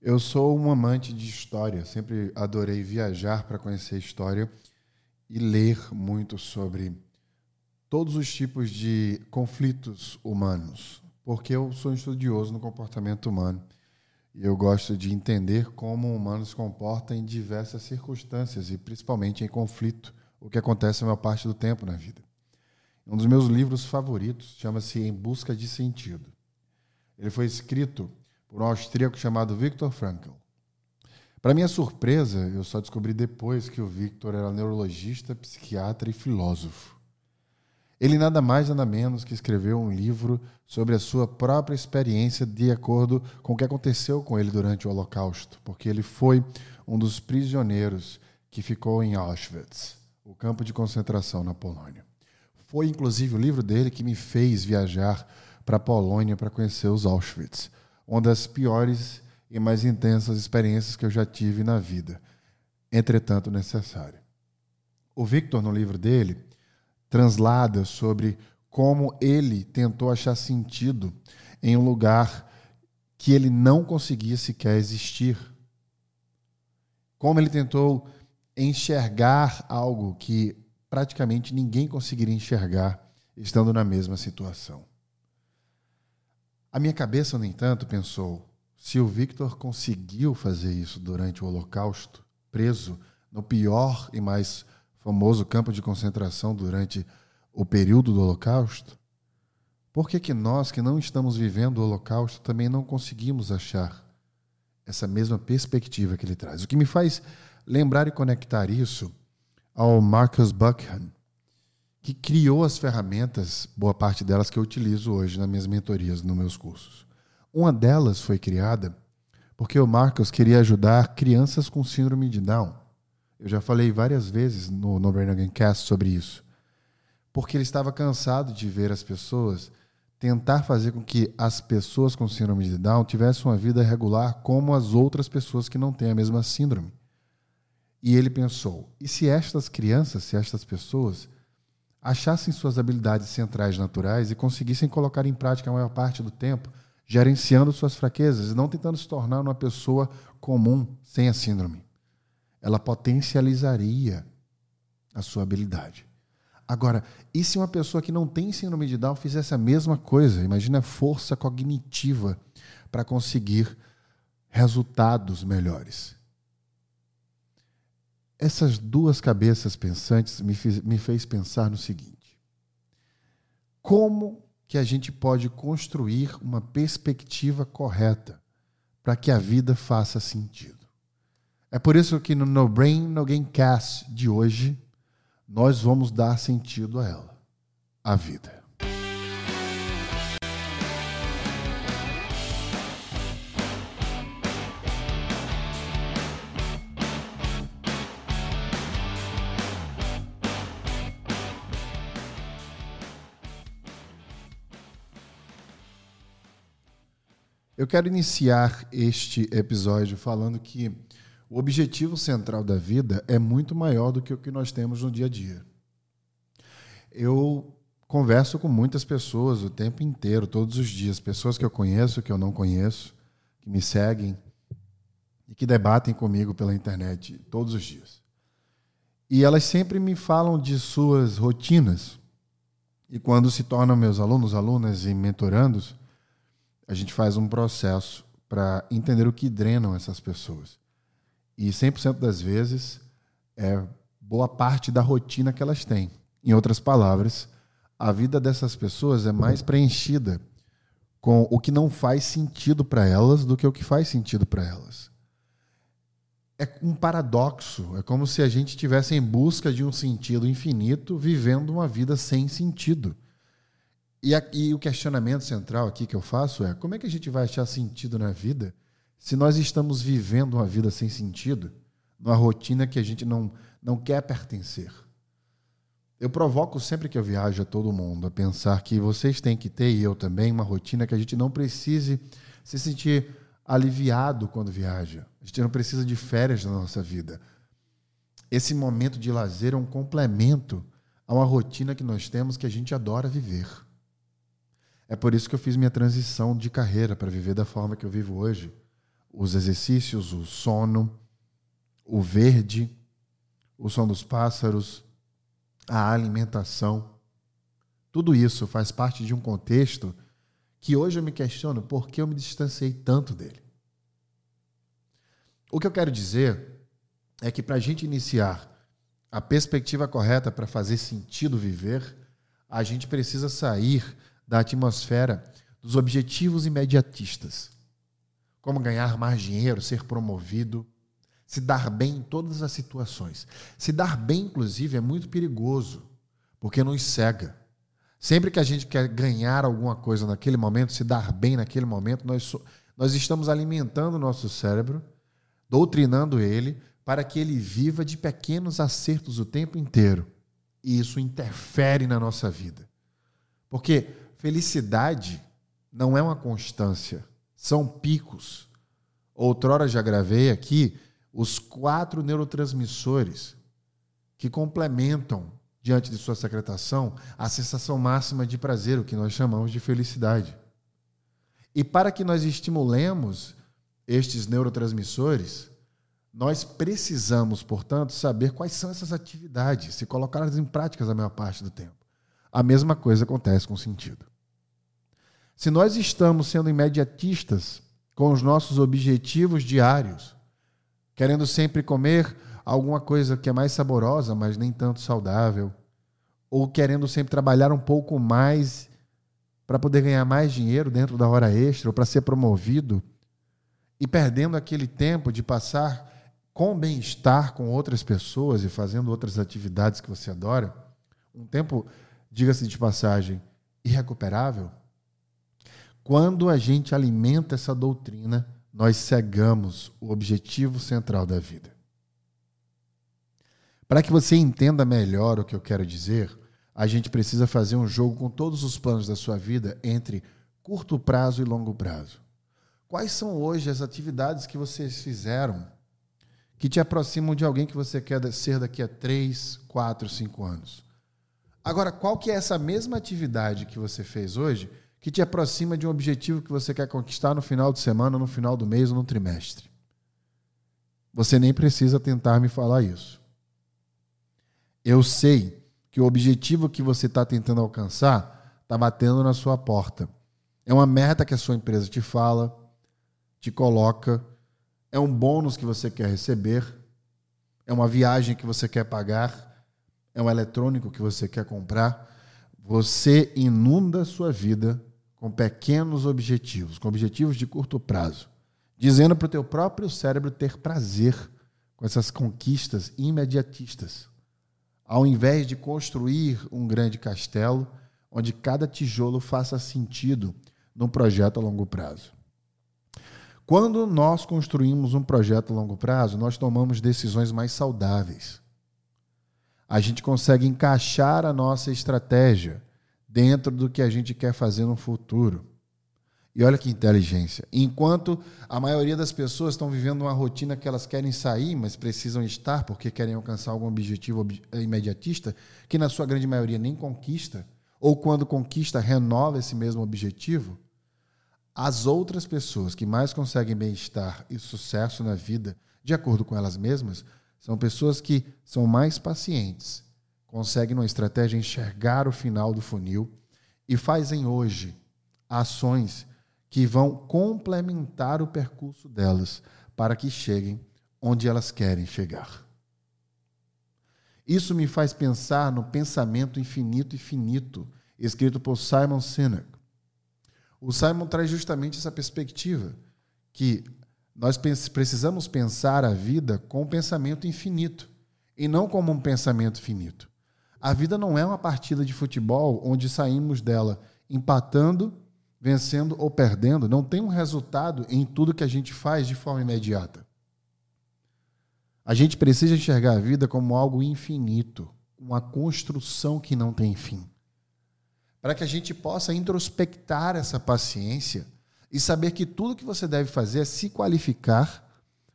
Eu sou um amante de história, sempre adorei viajar para conhecer história e ler muito sobre todos os tipos de conflitos humanos, porque eu sou estudioso no comportamento humano e eu gosto de entender como o humano se comporta em diversas circunstâncias e principalmente em conflito, o que acontece a maior parte do tempo na vida. Um dos meus livros favoritos chama-se Em Busca de Sentido. Ele foi escrito por um austríaco chamado Viktor Frankl. Para minha surpresa, eu só descobri depois que o Viktor era neurologista, psiquiatra e filósofo. Ele nada mais nada menos que escreveu um livro sobre a sua própria experiência de acordo com o que aconteceu com ele durante o Holocausto, porque ele foi um dos prisioneiros que ficou em Auschwitz, o campo de concentração na Polônia. Foi inclusive o livro dele que me fez viajar para a Polônia para conhecer os Auschwitz, uma das piores e mais intensas experiências que eu já tive na vida, entretanto necessária. O Victor, no livro dele, translada sobre como ele tentou achar sentido em um lugar que ele não conseguia sequer existir. Como ele tentou enxergar algo que praticamente ninguém conseguiria enxergar estando na mesma situação. A minha cabeça, no entanto, pensou: se o Victor conseguiu fazer isso durante o Holocausto, preso no pior e mais famoso campo de concentração durante o período do Holocausto, por que, que nós que não estamos vivendo o Holocausto também não conseguimos achar essa mesma perspectiva que ele traz? O que me faz lembrar e conectar isso ao Marcus Buchan, que criou as ferramentas, boa parte delas que eu utilizo hoje nas minhas mentorias, nos meus cursos. Uma delas foi criada porque o Marcus queria ajudar crianças com síndrome de Down eu já falei várias vezes no No Brain Cast sobre isso. Porque ele estava cansado de ver as pessoas tentar fazer com que as pessoas com síndrome de Down tivessem uma vida regular como as outras pessoas que não têm a mesma síndrome. E ele pensou: e se estas crianças, se estas pessoas achassem suas habilidades centrais naturais e conseguissem colocar em prática a maior parte do tempo, gerenciando suas fraquezas e não tentando se tornar uma pessoa comum sem a síndrome? ela potencializaria a sua habilidade. Agora, e se uma pessoa que não tem síndrome de Down fizesse a mesma coisa? Imagina a força cognitiva para conseguir resultados melhores. Essas duas cabeças pensantes me, fiz, me fez pensar no seguinte: como que a gente pode construir uma perspectiva correta para que a vida faça sentido? É por isso que no No Brain No Game Cast de hoje, nós vamos dar sentido a ela, a vida. Eu quero iniciar este episódio falando que o objetivo central da vida é muito maior do que o que nós temos no dia a dia. Eu converso com muitas pessoas o tempo inteiro, todos os dias, pessoas que eu conheço, que eu não conheço, que me seguem e que debatem comigo pela internet todos os dias. E elas sempre me falam de suas rotinas. E quando se tornam meus alunos, alunas e mentorandos, a gente faz um processo para entender o que drenam essas pessoas. E 100% das vezes é boa parte da rotina que elas têm. Em outras palavras, a vida dessas pessoas é mais preenchida com o que não faz sentido para elas do que o que faz sentido para elas. É um paradoxo, é como se a gente estivesse em busca de um sentido infinito, vivendo uma vida sem sentido. E, e o questionamento central aqui que eu faço é: como é que a gente vai achar sentido na vida se nós estamos vivendo uma vida sem sentido, numa rotina que a gente não, não quer pertencer. Eu provoco sempre que eu viajo a todo mundo a pensar que vocês têm que ter, e eu também, uma rotina que a gente não precise se sentir aliviado quando viaja. A gente não precisa de férias na nossa vida. Esse momento de lazer é um complemento a uma rotina que nós temos que a gente adora viver. É por isso que eu fiz minha transição de carreira para viver da forma que eu vivo hoje os exercícios, o sono, o verde, o som dos pássaros, a alimentação. Tudo isso faz parte de um contexto que hoje eu me questiono por que eu me distanciei tanto dele. O que eu quero dizer é que para a gente iniciar a perspectiva correta para fazer sentido viver, a gente precisa sair da atmosfera dos objetivos imediatistas. Como ganhar mais dinheiro, ser promovido, se dar bem em todas as situações. Se dar bem, inclusive, é muito perigoso, porque nos cega. Sempre que a gente quer ganhar alguma coisa naquele momento, se dar bem naquele momento, nós, nós estamos alimentando o nosso cérebro, doutrinando ele, para que ele viva de pequenos acertos o tempo inteiro. E isso interfere na nossa vida. Porque felicidade não é uma constância, são picos. Outrora já gravei aqui os quatro neurotransmissores que complementam, diante de sua secretação, a sensação máxima de prazer, o que nós chamamos de felicidade. E para que nós estimulemos estes neurotransmissores, nós precisamos, portanto, saber quais são essas atividades e colocá-las em práticas a maior parte do tempo. A mesma coisa acontece com o sentido. Se nós estamos sendo imediatistas com os nossos objetivos diários, querendo sempre comer alguma coisa que é mais saborosa, mas nem tanto saudável, ou querendo sempre trabalhar um pouco mais para poder ganhar mais dinheiro dentro da hora extra, ou para ser promovido, e perdendo aquele tempo de passar com bem-estar com outras pessoas e fazendo outras atividades que você adora, um tempo, diga-se de passagem, irrecuperável. Quando a gente alimenta essa doutrina, nós cegamos o objetivo central da vida. Para que você entenda melhor o que eu quero dizer, a gente precisa fazer um jogo com todos os planos da sua vida entre curto prazo e longo prazo. Quais são hoje as atividades que vocês fizeram que te aproximam de alguém que você quer ser daqui a 3, 4, 5 anos? Agora, qual que é essa mesma atividade que você fez hoje que te aproxima de um objetivo que você quer conquistar no final de semana, no final do mês ou no trimestre. Você nem precisa tentar me falar isso. Eu sei que o objetivo que você está tentando alcançar está batendo na sua porta. É uma meta que a sua empresa te fala, te coloca, é um bônus que você quer receber, é uma viagem que você quer pagar, é um eletrônico que você quer comprar. Você inunda a sua vida com pequenos objetivos, com objetivos de curto prazo, dizendo para o teu próprio cérebro ter prazer com essas conquistas imediatistas, ao invés de construir um grande castelo onde cada tijolo faça sentido num projeto a longo prazo. Quando nós construímos um projeto a longo prazo, nós tomamos decisões mais saudáveis. A gente consegue encaixar a nossa estratégia dentro do que a gente quer fazer no futuro. E olha que inteligência. Enquanto a maioria das pessoas estão vivendo uma rotina que elas querem sair, mas precisam estar porque querem alcançar algum objetivo imediatista, que na sua grande maioria nem conquista, ou quando conquista, renova esse mesmo objetivo, as outras pessoas que mais conseguem bem-estar e sucesso na vida, de acordo com elas mesmas, são pessoas que são mais pacientes, conseguem, numa estratégia, enxergar o final do funil e fazem hoje ações que vão complementar o percurso delas para que cheguem onde elas querem chegar. Isso me faz pensar no pensamento infinito e finito, escrito por Simon Sinek. O Simon traz justamente essa perspectiva que nós precisamos pensar a vida com um pensamento infinito e não como um pensamento finito. A vida não é uma partida de futebol onde saímos dela empatando, vencendo ou perdendo. Não tem um resultado em tudo que a gente faz de forma imediata. A gente precisa enxergar a vida como algo infinito, uma construção que não tem fim. Para que a gente possa introspectar essa paciência e saber que tudo que você deve fazer é se qualificar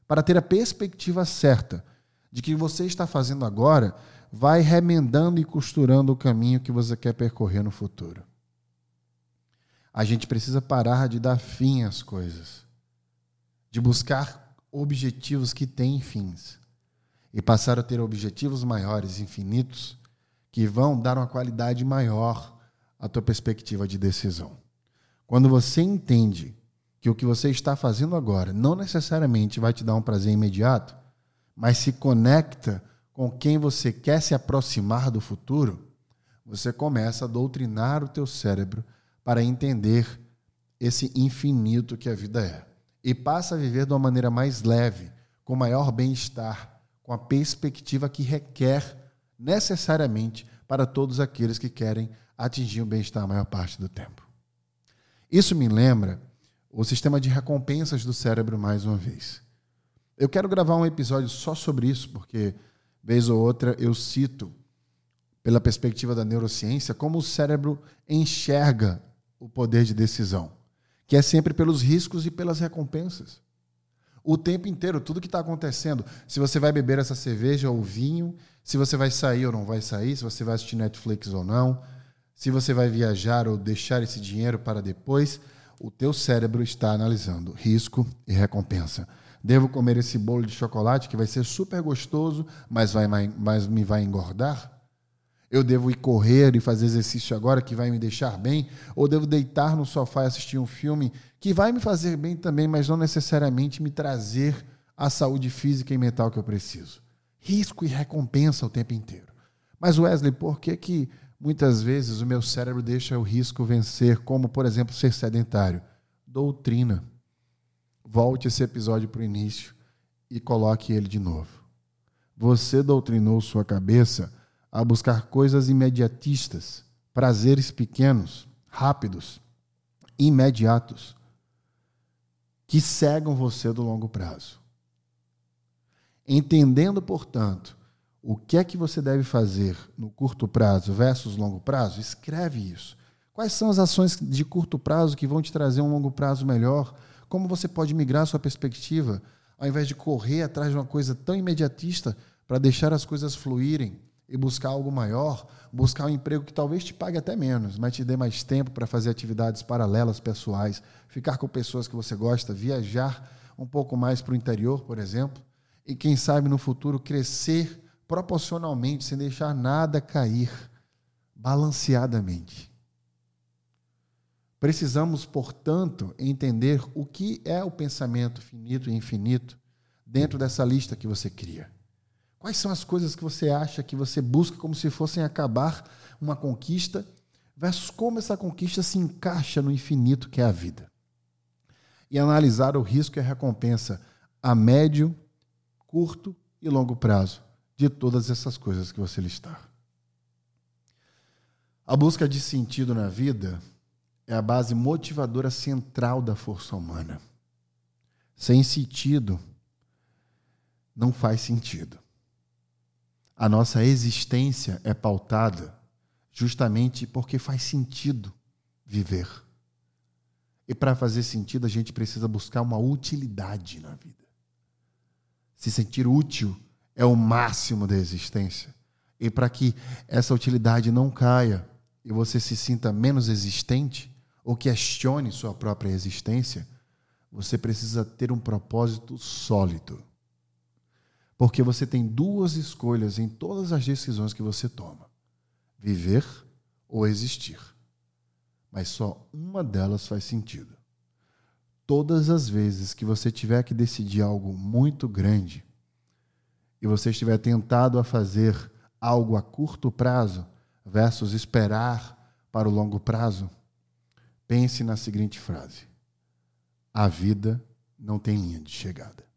para ter a perspectiva certa de que você está fazendo agora vai remendando e costurando o caminho que você quer percorrer no futuro. A gente precisa parar de dar fim às coisas. de buscar objetivos que têm fins e passar a ter objetivos maiores, infinitos, que vão dar uma qualidade maior à tua perspectiva de decisão. Quando você entende que o que você está fazendo agora não necessariamente vai te dar um prazer imediato, mas se conecta com quem você quer se aproximar do futuro, você começa a doutrinar o teu cérebro para entender esse infinito que a vida é e passa a viver de uma maneira mais leve, com maior bem-estar, com a perspectiva que requer necessariamente para todos aqueles que querem atingir o bem-estar a maior parte do tempo. Isso me lembra o sistema de recompensas do cérebro mais uma vez. Eu quero gravar um episódio só sobre isso, porque vez ou outra eu cito pela perspectiva da neurociência como o cérebro enxerga o poder de decisão, que é sempre pelos riscos e pelas recompensas. O tempo inteiro, tudo que está acontecendo. Se você vai beber essa cerveja ou vinho, se você vai sair ou não vai sair, se você vai assistir Netflix ou não, se você vai viajar ou deixar esse dinheiro para depois, o teu cérebro está analisando risco e recompensa. Devo comer esse bolo de chocolate que vai ser super gostoso, mas, vai, mas me vai engordar? Eu devo ir correr e fazer exercício agora que vai me deixar bem? Ou devo deitar no sofá e assistir um filme que vai me fazer bem também, mas não necessariamente me trazer a saúde física e mental que eu preciso? Risco e recompensa o tempo inteiro. Mas Wesley, por que que Muitas vezes o meu cérebro deixa o risco vencer, como, por exemplo, ser sedentário. Doutrina. Volte esse episódio para o início e coloque ele de novo. Você doutrinou sua cabeça a buscar coisas imediatistas, prazeres pequenos, rápidos, imediatos, que cegam você do longo prazo. Entendendo, portanto, o que é que você deve fazer no curto prazo versus longo prazo? Escreve isso. Quais são as ações de curto prazo que vão te trazer um longo prazo melhor? Como você pode migrar sua perspectiva ao invés de correr atrás de uma coisa tão imediatista para deixar as coisas fluírem e buscar algo maior, buscar um emprego que talvez te pague até menos, mas te dê mais tempo para fazer atividades paralelas pessoais, ficar com pessoas que você gosta, viajar um pouco mais para o interior, por exemplo, e quem sabe no futuro crescer proporcionalmente, sem deixar nada cair, balanceadamente. Precisamos, portanto, entender o que é o pensamento finito e infinito dentro dessa lista que você cria. Quais são as coisas que você acha que você busca como se fossem acabar uma conquista, versus como essa conquista se encaixa no infinito que é a vida. E analisar o risco e a recompensa a médio, curto e longo prazo de todas essas coisas que você listar. A busca de sentido na vida é a base motivadora central da força humana. Sem sentido, não faz sentido. A nossa existência é pautada justamente porque faz sentido viver. E para fazer sentido, a gente precisa buscar uma utilidade na vida. Se sentir útil é o máximo da existência. E para que essa utilidade não caia e você se sinta menos existente ou questione sua própria existência, você precisa ter um propósito sólido. Porque você tem duas escolhas em todas as decisões que você toma: viver ou existir. Mas só uma delas faz sentido. Todas as vezes que você tiver que decidir algo muito grande, e você estiver tentado a fazer algo a curto prazo versus esperar para o longo prazo, pense na seguinte frase: a vida não tem linha de chegada.